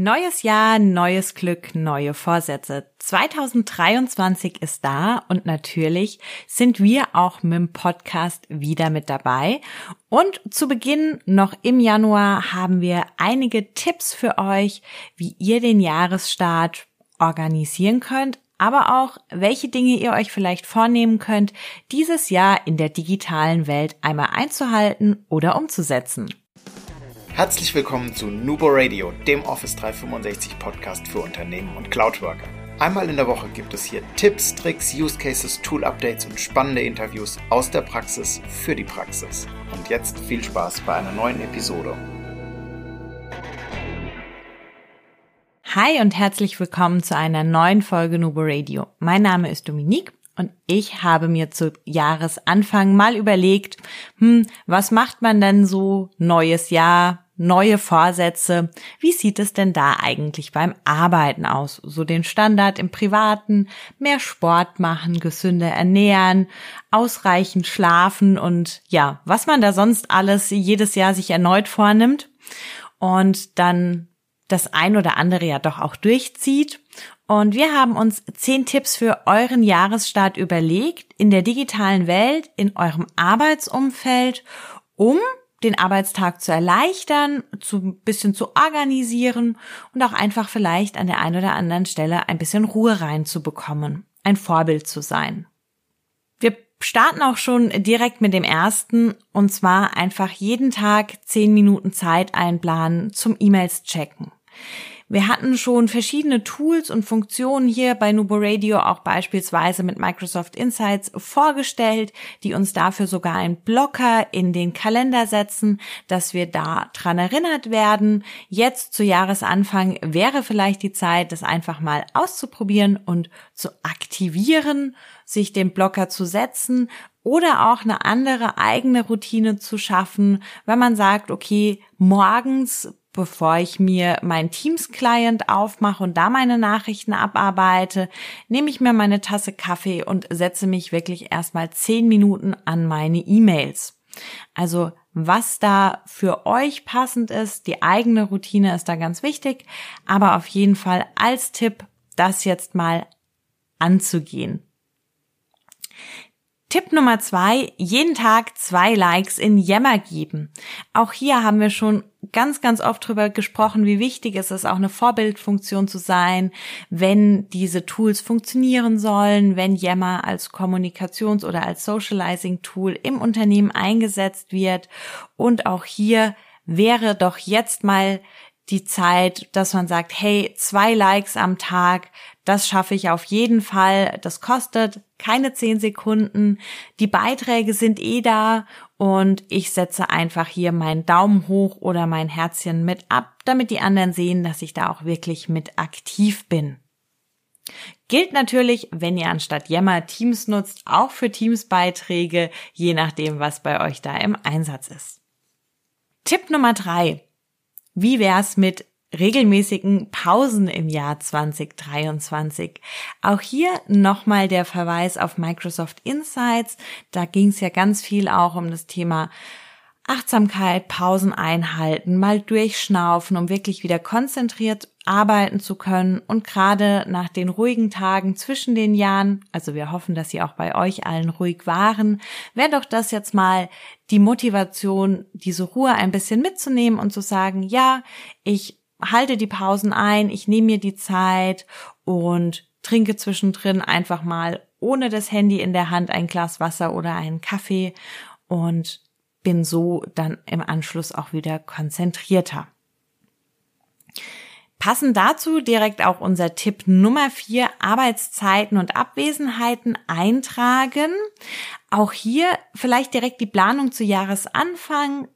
Neues Jahr, neues Glück, neue Vorsätze. 2023 ist da und natürlich sind wir auch mit dem Podcast wieder mit dabei. Und zu Beginn noch im Januar haben wir einige Tipps für euch, wie ihr den Jahresstart organisieren könnt, aber auch welche Dinge ihr euch vielleicht vornehmen könnt, dieses Jahr in der digitalen Welt einmal einzuhalten oder umzusetzen. Herzlich willkommen zu Nubo Radio, dem Office 365 Podcast für Unternehmen und Cloudworker. Einmal in der Woche gibt es hier Tipps, Tricks, Use Cases, Tool Updates und spannende Interviews aus der Praxis für die Praxis. Und jetzt viel Spaß bei einer neuen Episode. Hi und herzlich willkommen zu einer neuen Folge Nubo Radio. Mein Name ist Dominique und ich habe mir zu Jahresanfang mal überlegt, hm, was macht man denn so neues Jahr, neue Vorsätze. Wie sieht es denn da eigentlich beim Arbeiten aus? So den Standard im Privaten, mehr Sport machen, gesünder ernähren, ausreichend schlafen und ja, was man da sonst alles jedes Jahr sich erneut vornimmt und dann das ein oder andere ja doch auch durchzieht. Und wir haben uns zehn Tipps für euren Jahresstart überlegt in der digitalen Welt, in eurem Arbeitsumfeld, um den Arbeitstag zu erleichtern, zu ein bisschen zu organisieren und auch einfach vielleicht an der einen oder anderen Stelle ein bisschen Ruhe reinzubekommen, ein Vorbild zu sein. Wir starten auch schon direkt mit dem ersten und zwar einfach jeden Tag zehn Minuten Zeit einplanen zum E-Mails checken. Wir hatten schon verschiedene Tools und Funktionen hier bei Nubo Radio, auch beispielsweise mit Microsoft Insights vorgestellt, die uns dafür sogar einen Blocker in den Kalender setzen, dass wir da dran erinnert werden. Jetzt zu Jahresanfang wäre vielleicht die Zeit, das einfach mal auszuprobieren und zu aktivieren, sich den Blocker zu setzen oder auch eine andere eigene Routine zu schaffen, wenn man sagt, okay, morgens bevor ich mir mein Teams-Client aufmache und da meine Nachrichten abarbeite, nehme ich mir meine Tasse Kaffee und setze mich wirklich erstmal zehn Minuten an meine E-Mails. Also was da für euch passend ist, die eigene Routine ist da ganz wichtig, aber auf jeden Fall als Tipp, das jetzt mal anzugehen. Tipp Nummer zwei, jeden Tag zwei Likes in Yammer geben. Auch hier haben wir schon ganz, ganz oft drüber gesprochen, wie wichtig es ist, auch eine Vorbildfunktion zu sein, wenn diese Tools funktionieren sollen, wenn Yammer als Kommunikations- oder als Socializing-Tool im Unternehmen eingesetzt wird. Und auch hier wäre doch jetzt mal die Zeit, dass man sagt, hey, zwei Likes am Tag, das schaffe ich auf jeden Fall. Das kostet keine zehn Sekunden. Die Beiträge sind eh da und ich setze einfach hier meinen Daumen hoch oder mein Herzchen mit ab, damit die anderen sehen, dass ich da auch wirklich mit aktiv bin. Gilt natürlich, wenn ihr anstatt Yammer Teams nutzt, auch für Teams-Beiträge, je nachdem, was bei euch da im Einsatz ist. Tipp Nummer drei. Wie wär's mit regelmäßigen Pausen im Jahr 2023. Auch hier nochmal der Verweis auf Microsoft Insights. Da ging es ja ganz viel auch um das Thema Achtsamkeit, Pausen einhalten, mal durchschnaufen, um wirklich wieder konzentriert arbeiten zu können. Und gerade nach den ruhigen Tagen zwischen den Jahren, also wir hoffen, dass sie auch bei euch allen ruhig waren, wäre doch das jetzt mal die Motivation, diese Ruhe ein bisschen mitzunehmen und zu sagen, ja, ich halte die Pausen ein, ich nehme mir die Zeit und trinke zwischendrin einfach mal ohne das Handy in der Hand ein Glas Wasser oder einen Kaffee und bin so dann im Anschluss auch wieder konzentrierter. Passend dazu direkt auch unser Tipp Nummer vier: Arbeitszeiten und Abwesenheiten eintragen. Auch hier vielleicht direkt die Planung zu Jahresanfang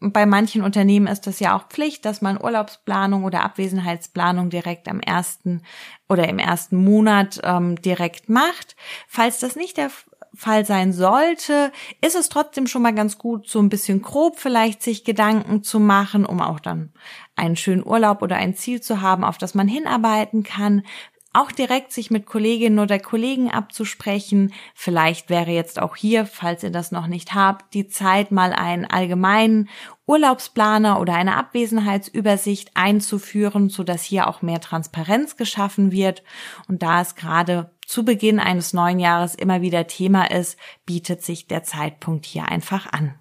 bei manchen Unternehmen ist das ja auch Pflicht, dass man Urlaubsplanung oder Abwesenheitsplanung direkt am ersten oder im ersten Monat ähm, direkt macht. Falls das nicht der Fall sein sollte, ist es trotzdem schon mal ganz gut, so ein bisschen grob vielleicht sich Gedanken zu machen, um auch dann einen schönen Urlaub oder ein Ziel zu haben, auf das man hinarbeiten kann. auch direkt sich mit Kolleginnen oder Kollegen abzusprechen. Vielleicht wäre jetzt auch hier, falls ihr das noch nicht habt, die Zeit, mal einen allgemeinen Urlaubsplaner oder eine Abwesenheitsübersicht einzuführen, so dass hier auch mehr Transparenz geschaffen wird. Und da es gerade zu Beginn eines neuen Jahres immer wieder Thema ist, bietet sich der Zeitpunkt hier einfach an.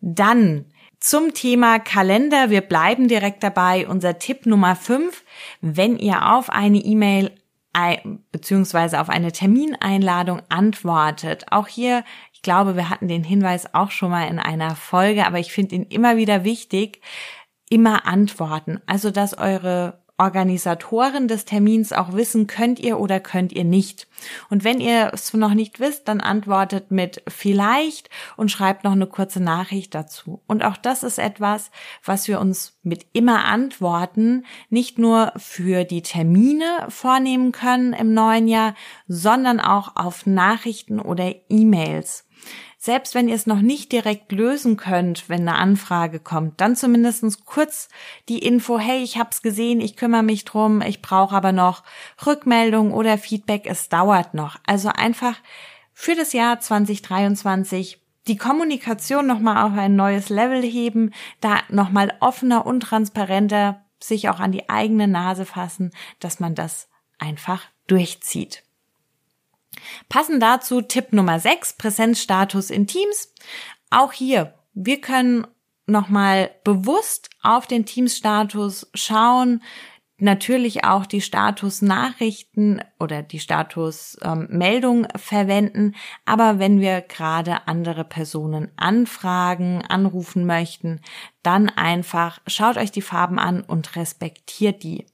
Dann zum Thema Kalender. Wir bleiben direkt dabei. Unser Tipp Nummer 5. Wenn ihr auf eine E-Mail beziehungsweise auf eine Termineinladung antwortet. Auch hier, ich glaube, wir hatten den Hinweis auch schon mal in einer Folge, aber ich finde ihn immer wieder wichtig, immer antworten. Also, dass eure Organisatoren des Termins auch wissen, könnt ihr oder könnt ihr nicht. Und wenn ihr es noch nicht wisst, dann antwortet mit vielleicht und schreibt noch eine kurze Nachricht dazu. Und auch das ist etwas, was wir uns mit immer antworten nicht nur für die Termine vornehmen können im neuen Jahr, sondern auch auf Nachrichten oder E-Mails selbst wenn ihr es noch nicht direkt lösen könnt, wenn eine Anfrage kommt, dann zumindest kurz die Info, hey, ich hab's gesehen, ich kümmere mich drum, ich brauche aber noch Rückmeldung oder Feedback, es dauert noch. Also einfach für das Jahr 2023 die Kommunikation nochmal auf ein neues Level heben, da nochmal offener und transparenter sich auch an die eigene Nase fassen, dass man das einfach durchzieht. Passend dazu Tipp Nummer 6, Präsenzstatus in Teams. Auch hier, wir können nochmal bewusst auf den Teams-Status schauen, natürlich auch die Status-Nachrichten oder die Status-Meldung ähm, verwenden. Aber wenn wir gerade andere Personen anfragen, anrufen möchten, dann einfach schaut euch die Farben an und respektiert die.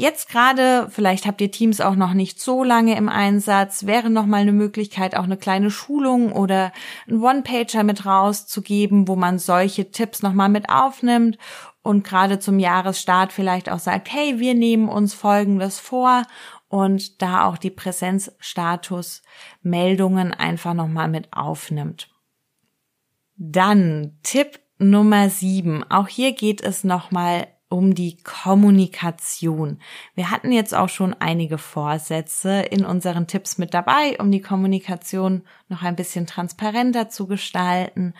Jetzt gerade, vielleicht habt ihr Teams auch noch nicht so lange im Einsatz, wäre noch mal eine Möglichkeit, auch eine kleine Schulung oder ein One-Pager mit rauszugeben, wo man solche Tipps noch mal mit aufnimmt und gerade zum Jahresstart vielleicht auch sagt, hey, wir nehmen uns Folgendes vor und da auch die Präsenzstatus-Meldungen einfach noch mal mit aufnimmt. Dann Tipp Nummer sieben. Auch hier geht es noch mal um die Kommunikation. Wir hatten jetzt auch schon einige Vorsätze in unseren Tipps mit dabei, um die Kommunikation noch ein bisschen transparenter zu gestalten.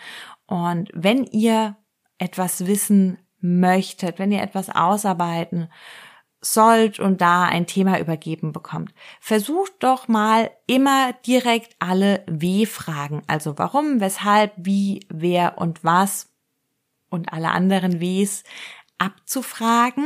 Und wenn ihr etwas wissen möchtet, wenn ihr etwas ausarbeiten sollt und da ein Thema übergeben bekommt, versucht doch mal immer direkt alle W-Fragen. Also warum, weshalb, wie, wer und was und alle anderen Ws abzufragen.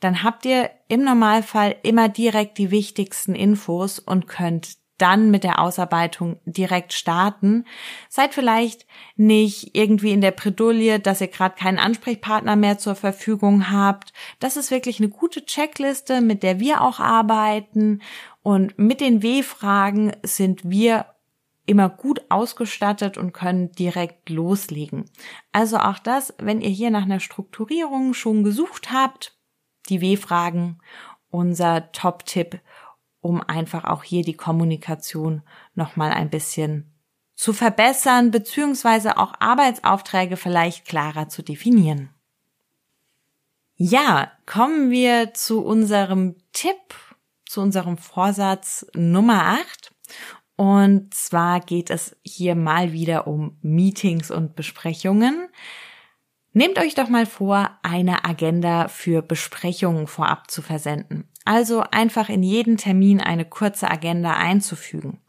Dann habt ihr im Normalfall immer direkt die wichtigsten Infos und könnt dann mit der Ausarbeitung direkt starten. Seid vielleicht nicht irgendwie in der Predulie, dass ihr gerade keinen Ansprechpartner mehr zur Verfügung habt. Das ist wirklich eine gute Checkliste, mit der wir auch arbeiten. Und mit den W-Fragen sind wir immer gut ausgestattet und können direkt loslegen. Also auch das, wenn ihr hier nach einer Strukturierung schon gesucht habt, die W-Fragen, unser Top-Tipp, um einfach auch hier die Kommunikation nochmal ein bisschen zu verbessern, beziehungsweise auch Arbeitsaufträge vielleicht klarer zu definieren. Ja, kommen wir zu unserem Tipp, zu unserem Vorsatz Nummer 8. Und zwar geht es hier mal wieder um Meetings und Besprechungen. Nehmt euch doch mal vor, eine Agenda für Besprechungen vorab zu versenden. Also einfach in jeden Termin eine kurze Agenda einzufügen.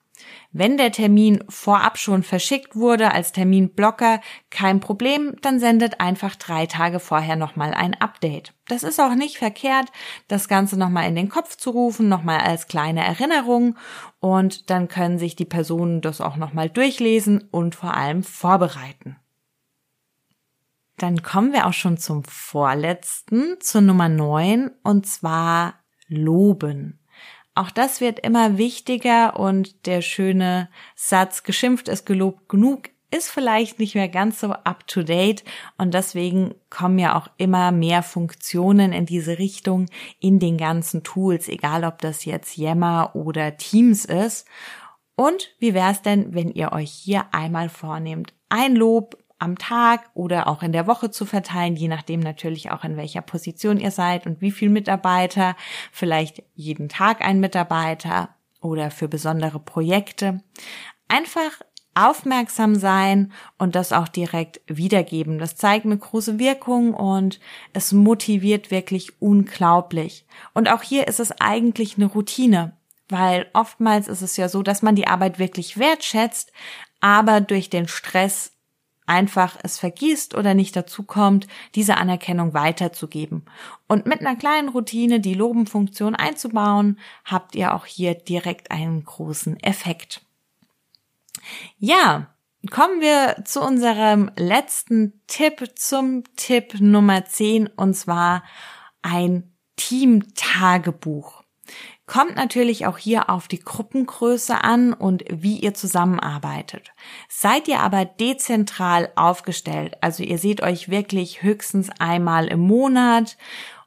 Wenn der Termin vorab schon verschickt wurde als Terminblocker, kein Problem, dann sendet einfach drei Tage vorher nochmal ein Update. Das ist auch nicht verkehrt, das Ganze nochmal in den Kopf zu rufen, nochmal als kleine Erinnerung und dann können sich die Personen das auch nochmal durchlesen und vor allem vorbereiten. Dann kommen wir auch schon zum vorletzten, zur Nummer neun und zwar loben. Auch das wird immer wichtiger und der schöne Satz, geschimpft ist gelobt genug, ist vielleicht nicht mehr ganz so up to date und deswegen kommen ja auch immer mehr Funktionen in diese Richtung in den ganzen Tools, egal ob das jetzt Yammer oder Teams ist. Und wie wäre es denn, wenn ihr euch hier einmal vornehmt, ein Lob am Tag oder auch in der Woche zu verteilen, je nachdem natürlich auch in welcher Position ihr seid und wie viel Mitarbeiter, vielleicht jeden Tag ein Mitarbeiter oder für besondere Projekte. Einfach aufmerksam sein und das auch direkt wiedergeben. Das zeigt eine große Wirkung und es motiviert wirklich unglaublich. Und auch hier ist es eigentlich eine Routine, weil oftmals ist es ja so, dass man die Arbeit wirklich wertschätzt, aber durch den Stress einfach es vergisst oder nicht dazu kommt, diese Anerkennung weiterzugeben. Und mit einer kleinen Routine die Lobenfunktion einzubauen, habt ihr auch hier direkt einen großen Effekt. Ja, kommen wir zu unserem letzten Tipp, zum Tipp Nummer 10, und zwar ein Team-Tagebuch. Kommt natürlich auch hier auf die Gruppengröße an und wie ihr zusammenarbeitet. Seid ihr aber dezentral aufgestellt, also ihr seht euch wirklich höchstens einmal im Monat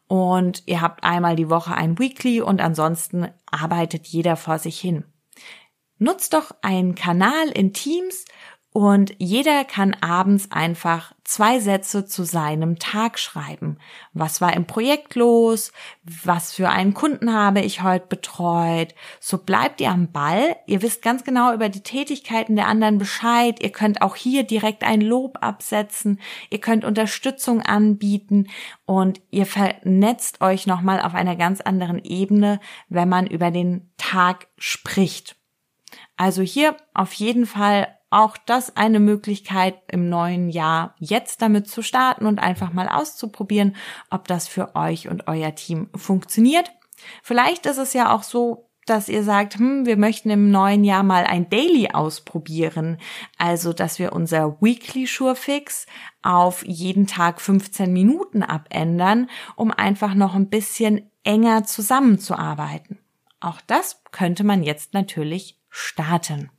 und ihr habt einmal die Woche ein Weekly und ansonsten arbeitet jeder vor sich hin. Nutzt doch einen Kanal in Teams und jeder kann abends einfach zwei Sätze zu seinem Tag schreiben. Was war im Projekt los? Was für einen Kunden habe ich heute betreut? So bleibt ihr am Ball. Ihr wisst ganz genau über die Tätigkeiten der anderen Bescheid. Ihr könnt auch hier direkt ein Lob absetzen. Ihr könnt Unterstützung anbieten und ihr vernetzt euch nochmal auf einer ganz anderen Ebene, wenn man über den Tag spricht. Also hier auf jeden Fall auch das eine Möglichkeit im neuen Jahr jetzt damit zu starten und einfach mal auszuprobieren, ob das für euch und euer Team funktioniert. Vielleicht ist es ja auch so, dass ihr sagt, hm, wir möchten im neuen Jahr mal ein Daily ausprobieren. Also, dass wir unser Weekly Surefix auf jeden Tag 15 Minuten abändern, um einfach noch ein bisschen enger zusammenzuarbeiten. Auch das könnte man jetzt natürlich starten.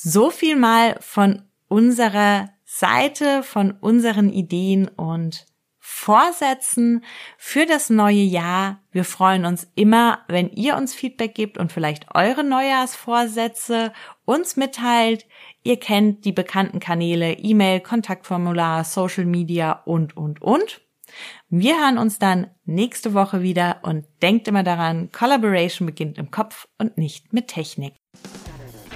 So viel mal von unserer Seite, von unseren Ideen und Vorsätzen für das neue Jahr. Wir freuen uns immer, wenn ihr uns Feedback gebt und vielleicht eure Neujahrsvorsätze uns mitteilt. Ihr kennt die bekannten Kanäle E-Mail, Kontaktformular, Social Media und, und, und. Wir hören uns dann nächste Woche wieder und denkt immer daran, Collaboration beginnt im Kopf und nicht mit Technik.